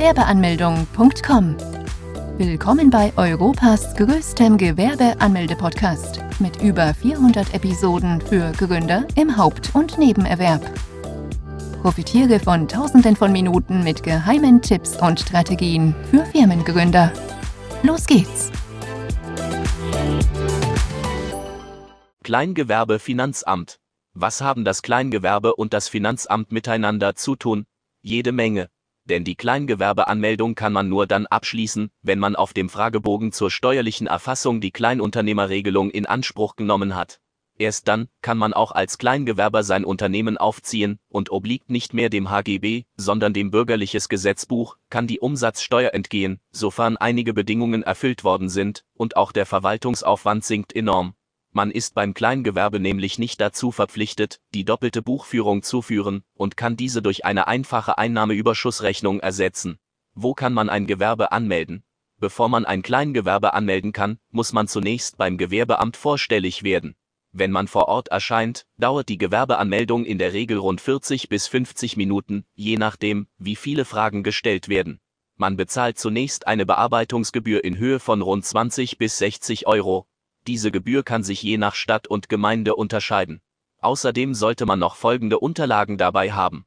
Gewerbeanmeldung.com. Willkommen bei Europas größtem Gewerbeanmelde-Podcast mit über 400 Episoden für Gründer im Haupt- und Nebenerwerb. Profitiere von Tausenden von Minuten mit geheimen Tipps und Strategien für Firmengründer. Los geht's! Kleingewerbe-Finanzamt. Was haben das Kleingewerbe und das Finanzamt miteinander zu tun? Jede Menge. Denn die Kleingewerbeanmeldung kann man nur dann abschließen, wenn man auf dem Fragebogen zur steuerlichen Erfassung die Kleinunternehmerregelung in Anspruch genommen hat. Erst dann kann man auch als Kleingewerber sein Unternehmen aufziehen und obliegt nicht mehr dem HGB, sondern dem Bürgerliches Gesetzbuch, kann die Umsatzsteuer entgehen, sofern einige Bedingungen erfüllt worden sind, und auch der Verwaltungsaufwand sinkt enorm. Man ist beim Kleingewerbe nämlich nicht dazu verpflichtet, die doppelte Buchführung zu führen und kann diese durch eine einfache Einnahmeüberschussrechnung ersetzen. Wo kann man ein Gewerbe anmelden? Bevor man ein Kleingewerbe anmelden kann, muss man zunächst beim Gewerbeamt vorstellig werden. Wenn man vor Ort erscheint, dauert die Gewerbeanmeldung in der Regel rund 40 bis 50 Minuten, je nachdem, wie viele Fragen gestellt werden. Man bezahlt zunächst eine Bearbeitungsgebühr in Höhe von rund 20 bis 60 Euro. Diese Gebühr kann sich je nach Stadt und Gemeinde unterscheiden. Außerdem sollte man noch folgende Unterlagen dabei haben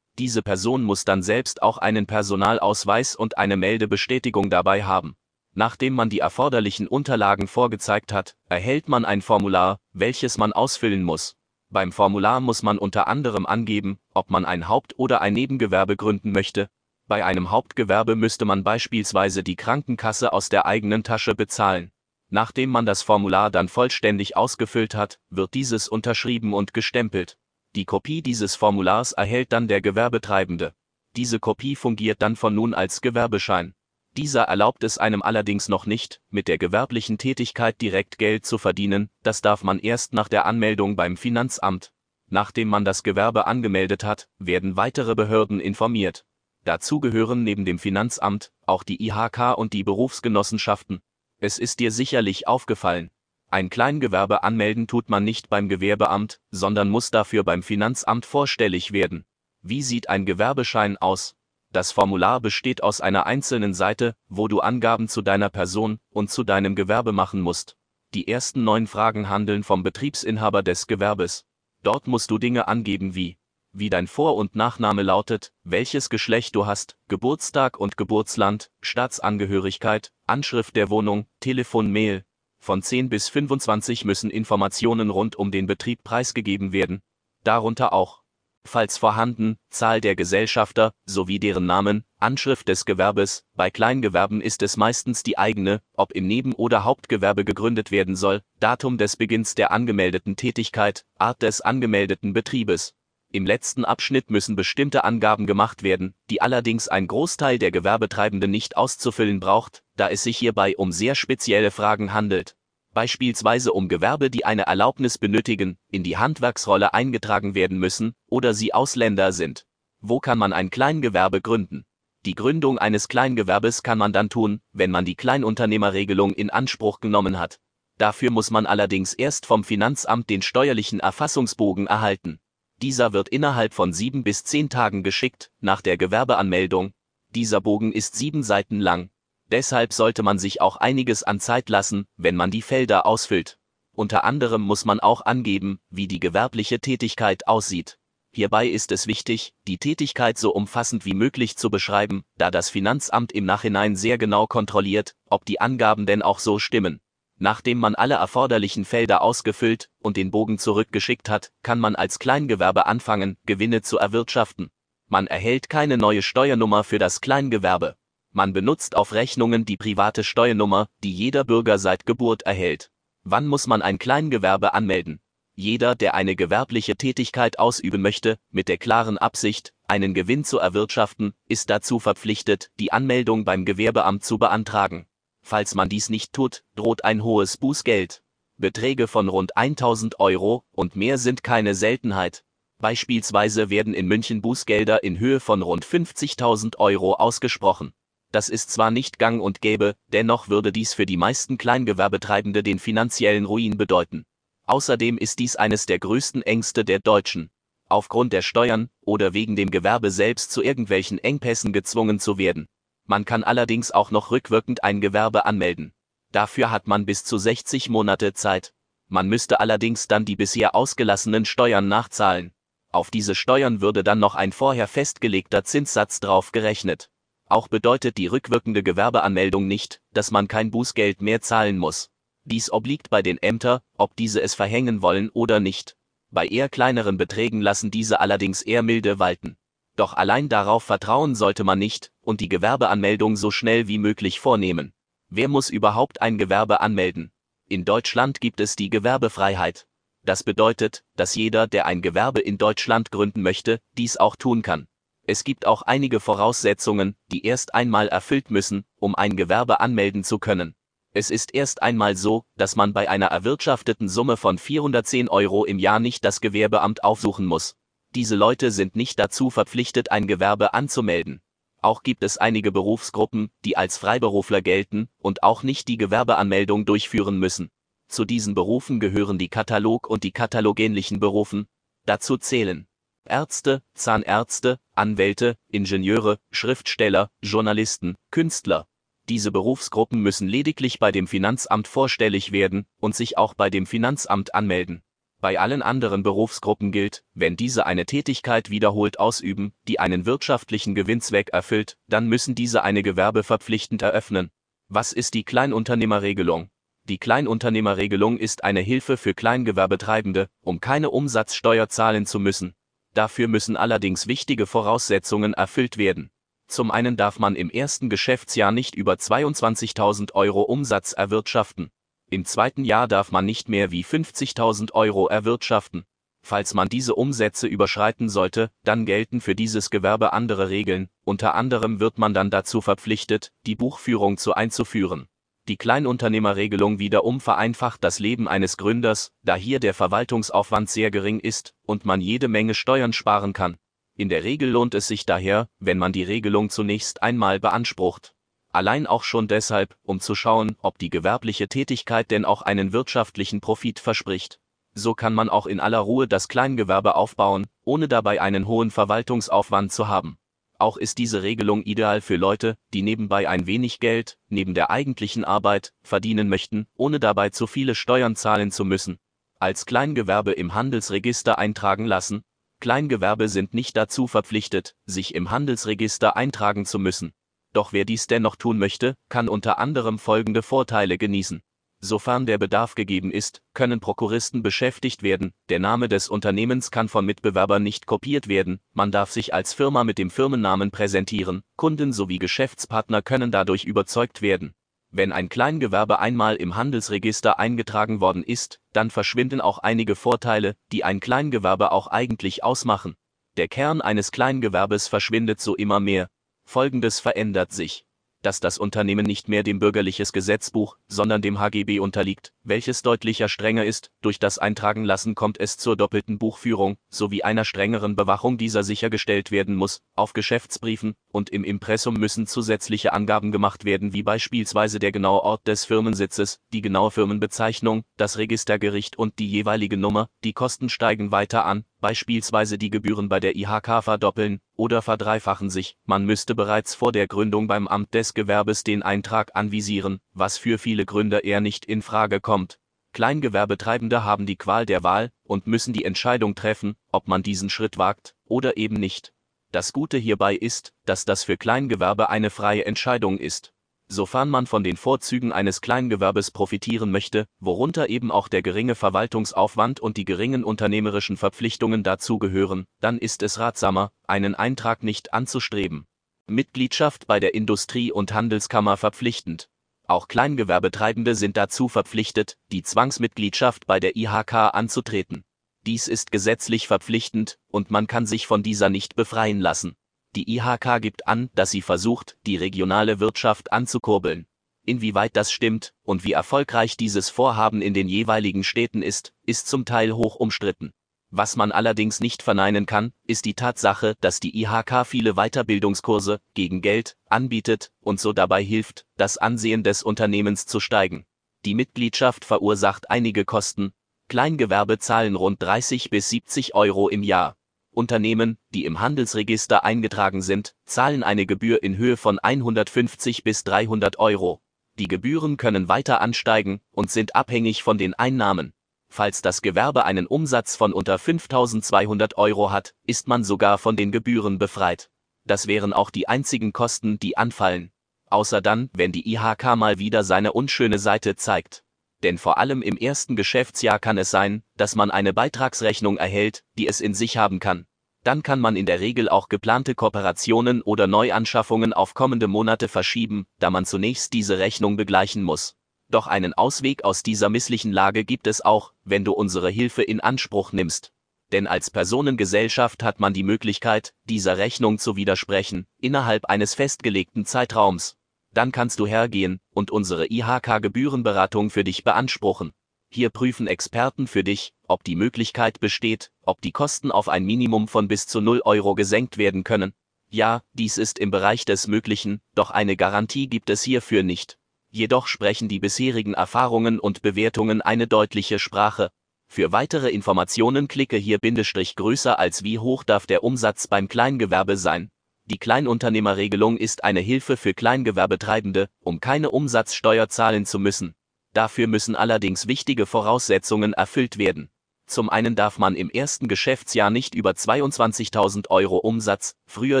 diese Person muss dann selbst auch einen Personalausweis und eine Meldebestätigung dabei haben. Nachdem man die erforderlichen Unterlagen vorgezeigt hat, erhält man ein Formular, welches man ausfüllen muss. Beim Formular muss man unter anderem angeben, ob man ein Haupt- oder ein Nebengewerbe gründen möchte. Bei einem Hauptgewerbe müsste man beispielsweise die Krankenkasse aus der eigenen Tasche bezahlen. Nachdem man das Formular dann vollständig ausgefüllt hat, wird dieses unterschrieben und gestempelt. Die Kopie dieses Formulars erhält dann der Gewerbetreibende. Diese Kopie fungiert dann von nun als Gewerbeschein. Dieser erlaubt es einem allerdings noch nicht, mit der gewerblichen Tätigkeit direkt Geld zu verdienen, das darf man erst nach der Anmeldung beim Finanzamt. Nachdem man das Gewerbe angemeldet hat, werden weitere Behörden informiert. Dazu gehören neben dem Finanzamt auch die IHK und die Berufsgenossenschaften. Es ist dir sicherlich aufgefallen, ein Kleingewerbe anmelden tut man nicht beim Gewerbeamt, sondern muss dafür beim Finanzamt vorstellig werden. Wie sieht ein Gewerbeschein aus? Das Formular besteht aus einer einzelnen Seite, wo du Angaben zu deiner Person und zu deinem Gewerbe machen musst. Die ersten neun Fragen handeln vom Betriebsinhaber des Gewerbes. Dort musst du Dinge angeben wie wie dein Vor- und Nachname lautet, welches Geschlecht du hast, Geburtstag und Geburtsland, Staatsangehörigkeit, Anschrift der Wohnung, Telefon, Mail, von 10 bis 25 müssen Informationen rund um den Betrieb preisgegeben werden, darunter auch, falls vorhanden, Zahl der Gesellschafter sowie deren Namen, Anschrift des Gewerbes, bei Kleingewerben ist es meistens die eigene, ob im Neben- oder Hauptgewerbe gegründet werden soll, Datum des Beginns der angemeldeten Tätigkeit, Art des angemeldeten Betriebes. Im letzten Abschnitt müssen bestimmte Angaben gemacht werden, die allerdings ein Großteil der Gewerbetreibenden nicht auszufüllen braucht, da es sich hierbei um sehr spezielle Fragen handelt. Beispielsweise um Gewerbe, die eine Erlaubnis benötigen, in die Handwerksrolle eingetragen werden müssen oder sie Ausländer sind. Wo kann man ein Kleingewerbe gründen? Die Gründung eines Kleingewerbes kann man dann tun, wenn man die Kleinunternehmerregelung in Anspruch genommen hat. Dafür muss man allerdings erst vom Finanzamt den steuerlichen Erfassungsbogen erhalten. Dieser wird innerhalb von sieben bis zehn Tagen geschickt, nach der Gewerbeanmeldung. Dieser Bogen ist sieben Seiten lang, Deshalb sollte man sich auch einiges an Zeit lassen, wenn man die Felder ausfüllt. Unter anderem muss man auch angeben, wie die gewerbliche Tätigkeit aussieht. Hierbei ist es wichtig, die Tätigkeit so umfassend wie möglich zu beschreiben, da das Finanzamt im Nachhinein sehr genau kontrolliert, ob die Angaben denn auch so stimmen. Nachdem man alle erforderlichen Felder ausgefüllt und den Bogen zurückgeschickt hat, kann man als Kleingewerbe anfangen, Gewinne zu erwirtschaften. Man erhält keine neue Steuernummer für das Kleingewerbe. Man benutzt auf Rechnungen die private Steuernummer, die jeder Bürger seit Geburt erhält. Wann muss man ein Kleingewerbe anmelden? Jeder, der eine gewerbliche Tätigkeit ausüben möchte, mit der klaren Absicht, einen Gewinn zu erwirtschaften, ist dazu verpflichtet, die Anmeldung beim Gewerbeamt zu beantragen. Falls man dies nicht tut, droht ein hohes Bußgeld. Beträge von rund 1000 Euro und mehr sind keine Seltenheit. Beispielsweise werden in München Bußgelder in Höhe von rund 50.000 Euro ausgesprochen. Das ist zwar nicht gang und gäbe, dennoch würde dies für die meisten Kleingewerbetreibende den finanziellen Ruin bedeuten. Außerdem ist dies eines der größten Ängste der Deutschen. Aufgrund der Steuern oder wegen dem Gewerbe selbst zu irgendwelchen Engpässen gezwungen zu werden. Man kann allerdings auch noch rückwirkend ein Gewerbe anmelden. Dafür hat man bis zu 60 Monate Zeit. Man müsste allerdings dann die bisher ausgelassenen Steuern nachzahlen. Auf diese Steuern würde dann noch ein vorher festgelegter Zinssatz drauf gerechnet. Auch bedeutet die rückwirkende Gewerbeanmeldung nicht, dass man kein Bußgeld mehr zahlen muss. Dies obliegt bei den Ämtern, ob diese es verhängen wollen oder nicht. Bei eher kleineren Beträgen lassen diese allerdings eher milde walten. Doch allein darauf vertrauen sollte man nicht und die Gewerbeanmeldung so schnell wie möglich vornehmen. Wer muss überhaupt ein Gewerbe anmelden? In Deutschland gibt es die Gewerbefreiheit. Das bedeutet, dass jeder, der ein Gewerbe in Deutschland gründen möchte, dies auch tun kann. Es gibt auch einige Voraussetzungen, die erst einmal erfüllt müssen, um ein Gewerbe anmelden zu können. Es ist erst einmal so, dass man bei einer erwirtschafteten Summe von 410 Euro im Jahr nicht das Gewerbeamt aufsuchen muss. Diese Leute sind nicht dazu verpflichtet, ein Gewerbe anzumelden. Auch gibt es einige Berufsgruppen, die als Freiberufler gelten und auch nicht die Gewerbeanmeldung durchführen müssen. Zu diesen Berufen gehören die Katalog- und die katalogähnlichen Berufen. Dazu zählen Ärzte, Zahnärzte, Anwälte, Ingenieure, Schriftsteller, Journalisten, Künstler. Diese Berufsgruppen müssen lediglich bei dem Finanzamt vorstellig werden und sich auch bei dem Finanzamt anmelden. Bei allen anderen Berufsgruppen gilt, wenn diese eine Tätigkeit wiederholt ausüben, die einen wirtschaftlichen Gewinnzweck erfüllt, dann müssen diese eine Gewerbe verpflichtend eröffnen. Was ist die Kleinunternehmerregelung? Die Kleinunternehmerregelung ist eine Hilfe für Kleingewerbetreibende, um keine Umsatzsteuer zahlen zu müssen. Dafür müssen allerdings wichtige Voraussetzungen erfüllt werden. Zum einen darf man im ersten Geschäftsjahr nicht über 22.000 Euro Umsatz erwirtschaften. Im zweiten Jahr darf man nicht mehr wie 50.000 Euro erwirtschaften. Falls man diese Umsätze überschreiten sollte, dann gelten für dieses Gewerbe andere Regeln, unter anderem wird man dann dazu verpflichtet, die Buchführung zu einzuführen. Die Kleinunternehmerregelung wiederum vereinfacht das Leben eines Gründers, da hier der Verwaltungsaufwand sehr gering ist und man jede Menge Steuern sparen kann. In der Regel lohnt es sich daher, wenn man die Regelung zunächst einmal beansprucht. Allein auch schon deshalb, um zu schauen, ob die gewerbliche Tätigkeit denn auch einen wirtschaftlichen Profit verspricht. So kann man auch in aller Ruhe das Kleingewerbe aufbauen, ohne dabei einen hohen Verwaltungsaufwand zu haben. Auch ist diese Regelung ideal für Leute, die nebenbei ein wenig Geld, neben der eigentlichen Arbeit, verdienen möchten, ohne dabei zu viele Steuern zahlen zu müssen. Als Kleingewerbe im Handelsregister eintragen lassen. Kleingewerbe sind nicht dazu verpflichtet, sich im Handelsregister eintragen zu müssen. Doch wer dies dennoch tun möchte, kann unter anderem folgende Vorteile genießen. Sofern der Bedarf gegeben ist, können Prokuristen beschäftigt werden, der Name des Unternehmens kann von Mitbewerbern nicht kopiert werden, man darf sich als Firma mit dem Firmennamen präsentieren, Kunden sowie Geschäftspartner können dadurch überzeugt werden. Wenn ein Kleingewerbe einmal im Handelsregister eingetragen worden ist, dann verschwinden auch einige Vorteile, die ein Kleingewerbe auch eigentlich ausmachen. Der Kern eines Kleingewerbes verschwindet so immer mehr. Folgendes verändert sich dass das Unternehmen nicht mehr dem bürgerliches Gesetzbuch, sondern dem HGB unterliegt, welches deutlicher strenger ist, durch das Eintragen lassen kommt es zur doppelten Buchführung, sowie einer strengeren Bewachung dieser sichergestellt werden muss, auf Geschäftsbriefen und im Impressum müssen zusätzliche Angaben gemacht werden wie beispielsweise der genaue Ort des Firmensitzes, die genaue Firmenbezeichnung, das Registergericht und die jeweilige Nummer, die Kosten steigen weiter an, beispielsweise die Gebühren bei der IHK verdoppeln oder verdreifachen sich, man müsste bereits vor der Gründung beim Amt des Gewerbes den Eintrag anvisieren, was für viele Gründer eher nicht in Frage kommt. Kleingewerbetreibende haben die Qual der Wahl und müssen die Entscheidung treffen, ob man diesen Schritt wagt oder eben nicht. Das Gute hierbei ist, dass das für Kleingewerbe eine freie Entscheidung ist sofern man von den Vorzügen eines Kleingewerbes profitieren möchte, worunter eben auch der geringe Verwaltungsaufwand und die geringen unternehmerischen Verpflichtungen dazugehören, dann ist es ratsamer, einen Eintrag nicht anzustreben. Mitgliedschaft bei der Industrie- und Handelskammer verpflichtend. Auch Kleingewerbetreibende sind dazu verpflichtet, die Zwangsmitgliedschaft bei der IHK anzutreten. Dies ist gesetzlich verpflichtend und man kann sich von dieser nicht befreien lassen. Die IHK gibt an, dass sie versucht, die regionale Wirtschaft anzukurbeln. Inwieweit das stimmt und wie erfolgreich dieses Vorhaben in den jeweiligen Städten ist, ist zum Teil hoch umstritten. Was man allerdings nicht verneinen kann, ist die Tatsache, dass die IHK viele Weiterbildungskurse gegen Geld anbietet und so dabei hilft, das Ansehen des Unternehmens zu steigen. Die Mitgliedschaft verursacht einige Kosten. Kleingewerbe zahlen rund 30 bis 70 Euro im Jahr. Unternehmen, die im Handelsregister eingetragen sind, zahlen eine Gebühr in Höhe von 150 bis 300 Euro. Die Gebühren können weiter ansteigen und sind abhängig von den Einnahmen. Falls das Gewerbe einen Umsatz von unter 5200 Euro hat, ist man sogar von den Gebühren befreit. Das wären auch die einzigen Kosten, die anfallen. Außer dann, wenn die IHK mal wieder seine unschöne Seite zeigt. Denn vor allem im ersten Geschäftsjahr kann es sein, dass man eine Beitragsrechnung erhält, die es in sich haben kann dann kann man in der Regel auch geplante Kooperationen oder Neuanschaffungen auf kommende Monate verschieben, da man zunächst diese Rechnung begleichen muss. Doch einen Ausweg aus dieser misslichen Lage gibt es auch, wenn du unsere Hilfe in Anspruch nimmst. Denn als Personengesellschaft hat man die Möglichkeit, dieser Rechnung zu widersprechen, innerhalb eines festgelegten Zeitraums. Dann kannst du hergehen und unsere IHK-Gebührenberatung für dich beanspruchen. Hier prüfen Experten für dich, ob die Möglichkeit besteht, ob die Kosten auf ein Minimum von bis zu 0 Euro gesenkt werden können. Ja, dies ist im Bereich des Möglichen, doch eine Garantie gibt es hierfür nicht. Jedoch sprechen die bisherigen Erfahrungen und Bewertungen eine deutliche Sprache. Für weitere Informationen klicke hier Bindestrich größer als wie hoch darf der Umsatz beim Kleingewerbe sein. Die Kleinunternehmerregelung ist eine Hilfe für Kleingewerbetreibende, um keine Umsatzsteuer zahlen zu müssen. Dafür müssen allerdings wichtige Voraussetzungen erfüllt werden. Zum einen darf man im ersten Geschäftsjahr nicht über 22.000 Euro Umsatz, früher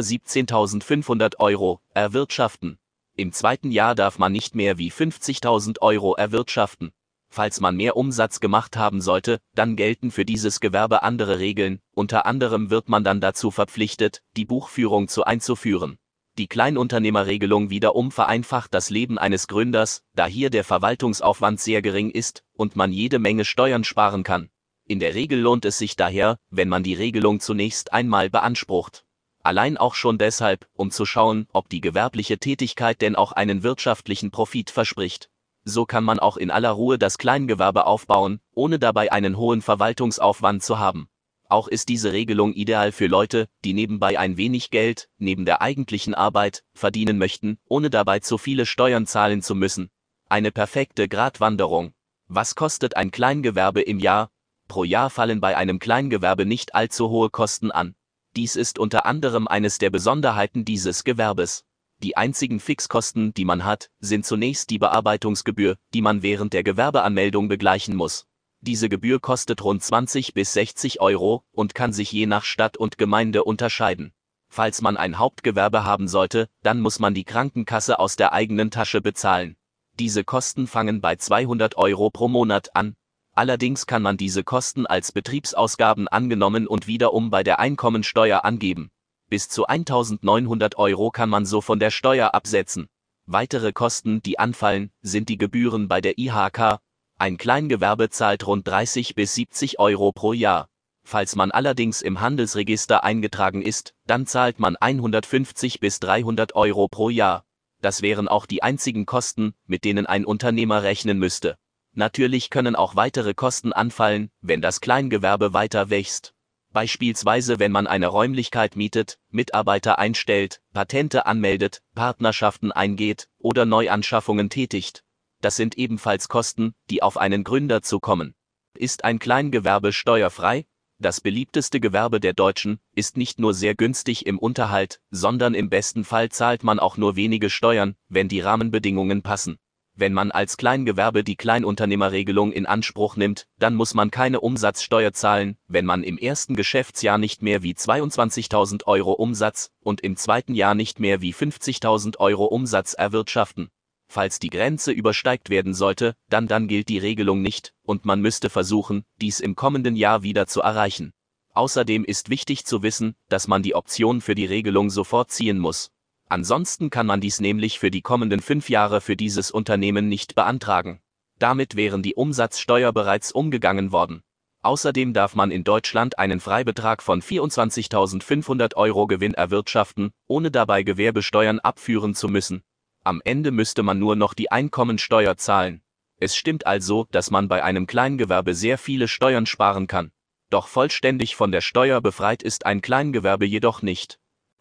17.500 Euro, erwirtschaften. Im zweiten Jahr darf man nicht mehr wie 50.000 Euro erwirtschaften. Falls man mehr Umsatz gemacht haben sollte, dann gelten für dieses Gewerbe andere Regeln, unter anderem wird man dann dazu verpflichtet, die Buchführung zu einzuführen. Die Kleinunternehmerregelung wiederum vereinfacht das Leben eines Gründers, da hier der Verwaltungsaufwand sehr gering ist und man jede Menge Steuern sparen kann. In der Regel lohnt es sich daher, wenn man die Regelung zunächst einmal beansprucht. Allein auch schon deshalb, um zu schauen, ob die gewerbliche Tätigkeit denn auch einen wirtschaftlichen Profit verspricht. So kann man auch in aller Ruhe das Kleingewerbe aufbauen, ohne dabei einen hohen Verwaltungsaufwand zu haben. Auch ist diese Regelung ideal für Leute, die nebenbei ein wenig Geld, neben der eigentlichen Arbeit, verdienen möchten, ohne dabei zu viele Steuern zahlen zu müssen. Eine perfekte Gratwanderung. Was kostet ein Kleingewerbe im Jahr? Pro Jahr fallen bei einem Kleingewerbe nicht allzu hohe Kosten an. Dies ist unter anderem eines der Besonderheiten dieses Gewerbes. Die einzigen Fixkosten, die man hat, sind zunächst die Bearbeitungsgebühr, die man während der Gewerbeanmeldung begleichen muss. Diese Gebühr kostet rund 20 bis 60 Euro und kann sich je nach Stadt und Gemeinde unterscheiden. Falls man ein Hauptgewerbe haben sollte, dann muss man die Krankenkasse aus der eigenen Tasche bezahlen. Diese Kosten fangen bei 200 Euro pro Monat an. Allerdings kann man diese Kosten als Betriebsausgaben angenommen und wiederum bei der Einkommensteuer angeben. Bis zu 1900 Euro kann man so von der Steuer absetzen. Weitere Kosten, die anfallen, sind die Gebühren bei der IHK, ein Kleingewerbe zahlt rund 30 bis 70 Euro pro Jahr. Falls man allerdings im Handelsregister eingetragen ist, dann zahlt man 150 bis 300 Euro pro Jahr. Das wären auch die einzigen Kosten, mit denen ein Unternehmer rechnen müsste. Natürlich können auch weitere Kosten anfallen, wenn das Kleingewerbe weiter wächst. Beispielsweise wenn man eine Räumlichkeit mietet, Mitarbeiter einstellt, Patente anmeldet, Partnerschaften eingeht oder Neuanschaffungen tätigt. Das sind ebenfalls Kosten, die auf einen Gründer zukommen. Ist ein Kleingewerbe steuerfrei? Das beliebteste Gewerbe der Deutschen ist nicht nur sehr günstig im Unterhalt, sondern im besten Fall zahlt man auch nur wenige Steuern, wenn die Rahmenbedingungen passen. Wenn man als Kleingewerbe die Kleinunternehmerregelung in Anspruch nimmt, dann muss man keine Umsatzsteuer zahlen, wenn man im ersten Geschäftsjahr nicht mehr wie 22.000 Euro Umsatz und im zweiten Jahr nicht mehr wie 50.000 Euro Umsatz erwirtschaften. Falls die Grenze übersteigt werden sollte, dann dann gilt die Regelung nicht, und man müsste versuchen, dies im kommenden Jahr wieder zu erreichen. Außerdem ist wichtig zu wissen, dass man die Option für die Regelung sofort ziehen muss. Ansonsten kann man dies nämlich für die kommenden fünf Jahre für dieses Unternehmen nicht beantragen. Damit wären die Umsatzsteuer bereits umgegangen worden. Außerdem darf man in Deutschland einen Freibetrag von 24.500 Euro Gewinn erwirtschaften, ohne dabei Gewerbesteuern abführen zu müssen. Am Ende müsste man nur noch die Einkommensteuer zahlen. Es stimmt also, dass man bei einem Kleingewerbe sehr viele Steuern sparen kann. Doch vollständig von der Steuer befreit ist ein Kleingewerbe jedoch nicht.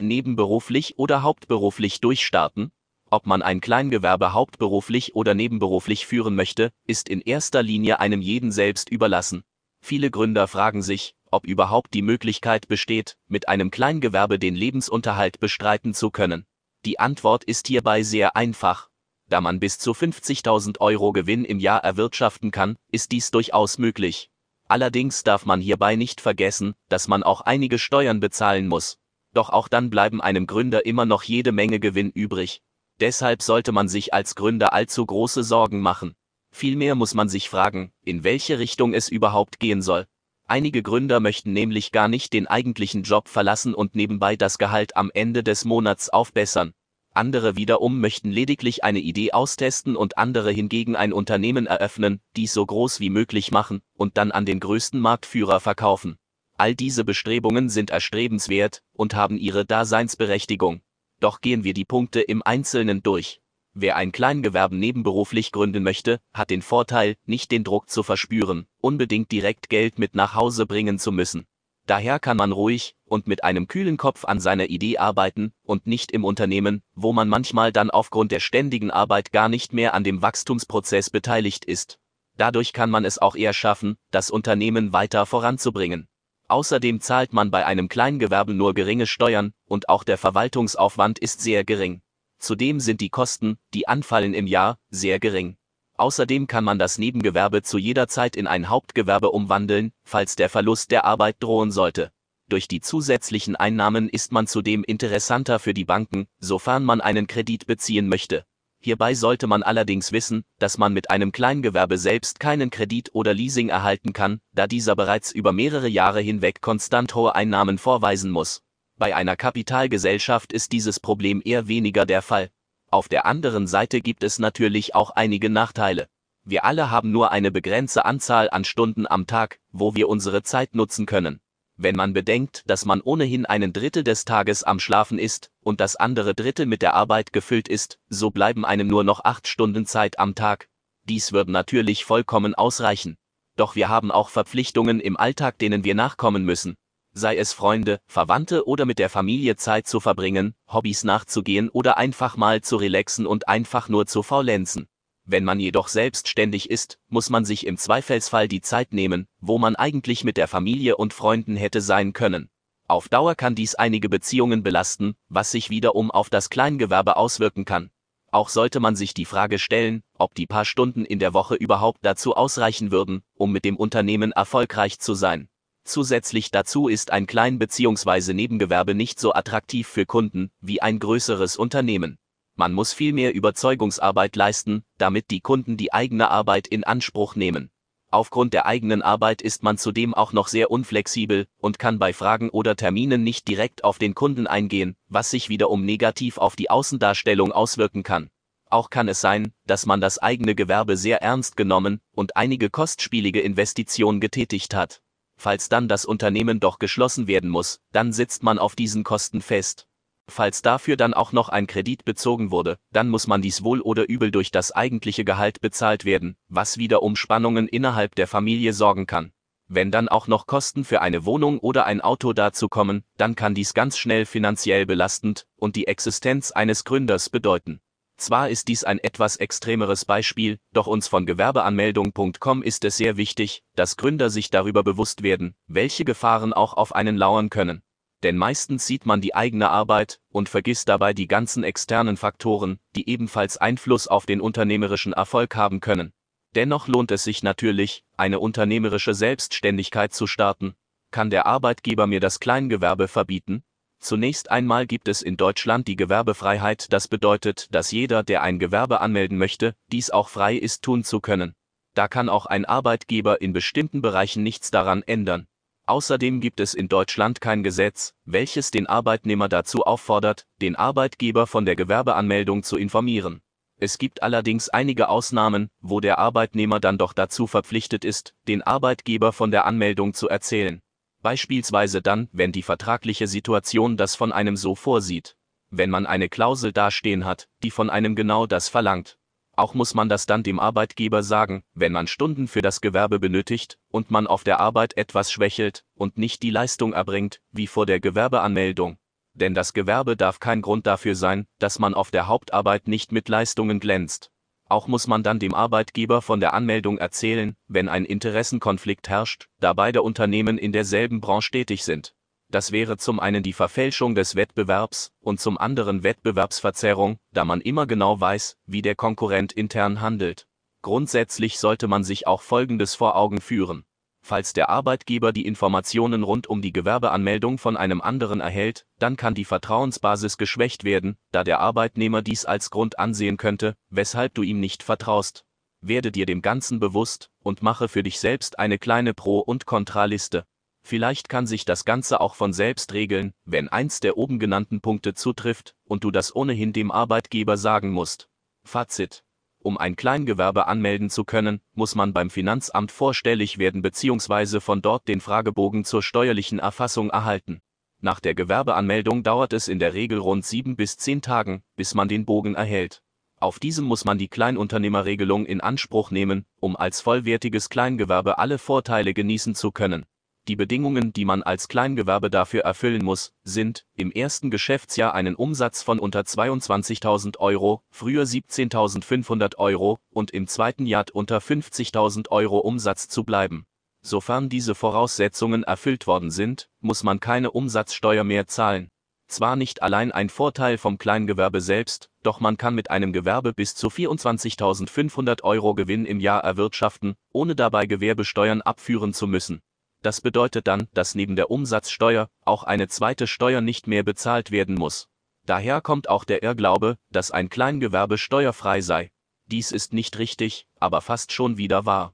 Nebenberuflich oder hauptberuflich durchstarten? Ob man ein Kleingewerbe hauptberuflich oder nebenberuflich führen möchte, ist in erster Linie einem jeden selbst überlassen. Viele Gründer fragen sich, ob überhaupt die Möglichkeit besteht, mit einem Kleingewerbe den Lebensunterhalt bestreiten zu können. Die Antwort ist hierbei sehr einfach. Da man bis zu 50.000 Euro Gewinn im Jahr erwirtschaften kann, ist dies durchaus möglich. Allerdings darf man hierbei nicht vergessen, dass man auch einige Steuern bezahlen muss. Doch auch dann bleiben einem Gründer immer noch jede Menge Gewinn übrig. Deshalb sollte man sich als Gründer allzu große Sorgen machen. Vielmehr muss man sich fragen, in welche Richtung es überhaupt gehen soll. Einige Gründer möchten nämlich gar nicht den eigentlichen Job verlassen und nebenbei das Gehalt am Ende des Monats aufbessern. Andere wiederum möchten lediglich eine Idee austesten und andere hingegen ein Unternehmen eröffnen, dies so groß wie möglich machen und dann an den größten Marktführer verkaufen. All diese Bestrebungen sind erstrebenswert und haben ihre Daseinsberechtigung. Doch gehen wir die Punkte im Einzelnen durch. Wer ein Kleingewerbe nebenberuflich gründen möchte, hat den Vorteil, nicht den Druck zu verspüren, unbedingt direkt Geld mit nach Hause bringen zu müssen. Daher kann man ruhig und mit einem kühlen Kopf an seiner Idee arbeiten und nicht im Unternehmen, wo man manchmal dann aufgrund der ständigen Arbeit gar nicht mehr an dem Wachstumsprozess beteiligt ist. Dadurch kann man es auch eher schaffen, das Unternehmen weiter voranzubringen. Außerdem zahlt man bei einem Kleingewerbe nur geringe Steuern und auch der Verwaltungsaufwand ist sehr gering. Zudem sind die Kosten, die anfallen im Jahr, sehr gering. Außerdem kann man das Nebengewerbe zu jeder Zeit in ein Hauptgewerbe umwandeln, falls der Verlust der Arbeit drohen sollte. Durch die zusätzlichen Einnahmen ist man zudem interessanter für die Banken, sofern man einen Kredit beziehen möchte. Hierbei sollte man allerdings wissen, dass man mit einem Kleingewerbe selbst keinen Kredit oder Leasing erhalten kann, da dieser bereits über mehrere Jahre hinweg konstant hohe Einnahmen vorweisen muss. Bei einer Kapitalgesellschaft ist dieses Problem eher weniger der Fall. Auf der anderen Seite gibt es natürlich auch einige Nachteile. Wir alle haben nur eine begrenzte Anzahl an Stunden am Tag, wo wir unsere Zeit nutzen können. Wenn man bedenkt, dass man ohnehin einen Drittel des Tages am Schlafen ist und das andere Drittel mit der Arbeit gefüllt ist, so bleiben einem nur noch acht Stunden Zeit am Tag. Dies wird natürlich vollkommen ausreichen. Doch wir haben auch Verpflichtungen im Alltag, denen wir nachkommen müssen sei es Freunde, Verwandte oder mit der Familie Zeit zu verbringen, Hobbys nachzugehen oder einfach mal zu relaxen und einfach nur zu faulenzen. Wenn man jedoch selbstständig ist, muss man sich im Zweifelsfall die Zeit nehmen, wo man eigentlich mit der Familie und Freunden hätte sein können. Auf Dauer kann dies einige Beziehungen belasten, was sich wiederum auf das Kleingewerbe auswirken kann. Auch sollte man sich die Frage stellen, ob die paar Stunden in der Woche überhaupt dazu ausreichen würden, um mit dem Unternehmen erfolgreich zu sein. Zusätzlich dazu ist ein Klein- bzw. Nebengewerbe nicht so attraktiv für Kunden wie ein größeres Unternehmen. Man muss viel mehr Überzeugungsarbeit leisten, damit die Kunden die eigene Arbeit in Anspruch nehmen. Aufgrund der eigenen Arbeit ist man zudem auch noch sehr unflexibel und kann bei Fragen oder Terminen nicht direkt auf den Kunden eingehen, was sich wiederum negativ auf die Außendarstellung auswirken kann. Auch kann es sein, dass man das eigene Gewerbe sehr ernst genommen und einige kostspielige Investitionen getätigt hat. Falls dann das Unternehmen doch geschlossen werden muss, dann sitzt man auf diesen Kosten fest. Falls dafür dann auch noch ein Kredit bezogen wurde, dann muss man dies wohl oder übel durch das eigentliche Gehalt bezahlt werden, was wieder um Spannungen innerhalb der Familie sorgen kann. Wenn dann auch noch Kosten für eine Wohnung oder ein Auto dazu kommen, dann kann dies ganz schnell finanziell belastend und die Existenz eines Gründers bedeuten. Zwar ist dies ein etwas extremeres Beispiel, doch uns von Gewerbeanmeldung.com ist es sehr wichtig, dass Gründer sich darüber bewusst werden, welche Gefahren auch auf einen lauern können. Denn meistens sieht man die eigene Arbeit und vergisst dabei die ganzen externen Faktoren, die ebenfalls Einfluss auf den unternehmerischen Erfolg haben können. Dennoch lohnt es sich natürlich, eine unternehmerische Selbstständigkeit zu starten. Kann der Arbeitgeber mir das Kleingewerbe verbieten? Zunächst einmal gibt es in Deutschland die Gewerbefreiheit, das bedeutet, dass jeder, der ein Gewerbe anmelden möchte, dies auch frei ist tun zu können. Da kann auch ein Arbeitgeber in bestimmten Bereichen nichts daran ändern. Außerdem gibt es in Deutschland kein Gesetz, welches den Arbeitnehmer dazu auffordert, den Arbeitgeber von der Gewerbeanmeldung zu informieren. Es gibt allerdings einige Ausnahmen, wo der Arbeitnehmer dann doch dazu verpflichtet ist, den Arbeitgeber von der Anmeldung zu erzählen. Beispielsweise dann, wenn die vertragliche Situation das von einem so vorsieht. Wenn man eine Klausel dastehen hat, die von einem genau das verlangt. Auch muss man das dann dem Arbeitgeber sagen, wenn man Stunden für das Gewerbe benötigt und man auf der Arbeit etwas schwächelt und nicht die Leistung erbringt, wie vor der Gewerbeanmeldung. Denn das Gewerbe darf kein Grund dafür sein, dass man auf der Hauptarbeit nicht mit Leistungen glänzt. Auch muss man dann dem Arbeitgeber von der Anmeldung erzählen, wenn ein Interessenkonflikt herrscht, da beide Unternehmen in derselben Branche tätig sind. Das wäre zum einen die Verfälschung des Wettbewerbs und zum anderen Wettbewerbsverzerrung, da man immer genau weiß, wie der Konkurrent intern handelt. Grundsätzlich sollte man sich auch Folgendes vor Augen führen. Falls der Arbeitgeber die Informationen rund um die Gewerbeanmeldung von einem anderen erhält, dann kann die Vertrauensbasis geschwächt werden, da der Arbeitnehmer dies als Grund ansehen könnte, weshalb du ihm nicht vertraust. Werde dir dem Ganzen bewusst und mache für dich selbst eine kleine Pro- und Kontraliste. Vielleicht kann sich das Ganze auch von selbst regeln, wenn eins der oben genannten Punkte zutrifft und du das ohnehin dem Arbeitgeber sagen musst. Fazit. Um ein Kleingewerbe anmelden zu können, muss man beim Finanzamt vorstellig werden bzw. von dort den Fragebogen zur steuerlichen Erfassung erhalten. Nach der Gewerbeanmeldung dauert es in der Regel rund sieben bis zehn Tagen, bis man den Bogen erhält. Auf diesem muss man die Kleinunternehmerregelung in Anspruch nehmen, um als vollwertiges Kleingewerbe alle Vorteile genießen zu können. Die Bedingungen, die man als Kleingewerbe dafür erfüllen muss, sind, im ersten Geschäftsjahr einen Umsatz von unter 22.000 Euro, früher 17.500 Euro, und im zweiten Jahr unter 50.000 Euro Umsatz zu bleiben. Sofern diese Voraussetzungen erfüllt worden sind, muss man keine Umsatzsteuer mehr zahlen. Zwar nicht allein ein Vorteil vom Kleingewerbe selbst, doch man kann mit einem Gewerbe bis zu 24.500 Euro Gewinn im Jahr erwirtschaften, ohne dabei Gewerbesteuern abführen zu müssen. Das bedeutet dann, dass neben der Umsatzsteuer auch eine zweite Steuer nicht mehr bezahlt werden muss. Daher kommt auch der Irrglaube, dass ein Kleingewerbe steuerfrei sei. Dies ist nicht richtig, aber fast schon wieder wahr.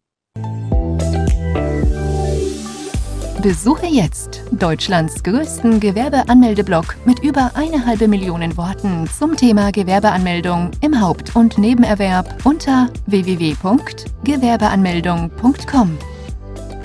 Besuche jetzt Deutschlands größten Gewerbeanmeldeblock mit über eine halbe Million Worten zum Thema Gewerbeanmeldung im Haupt- und Nebenerwerb unter www.gewerbeanmeldung.com.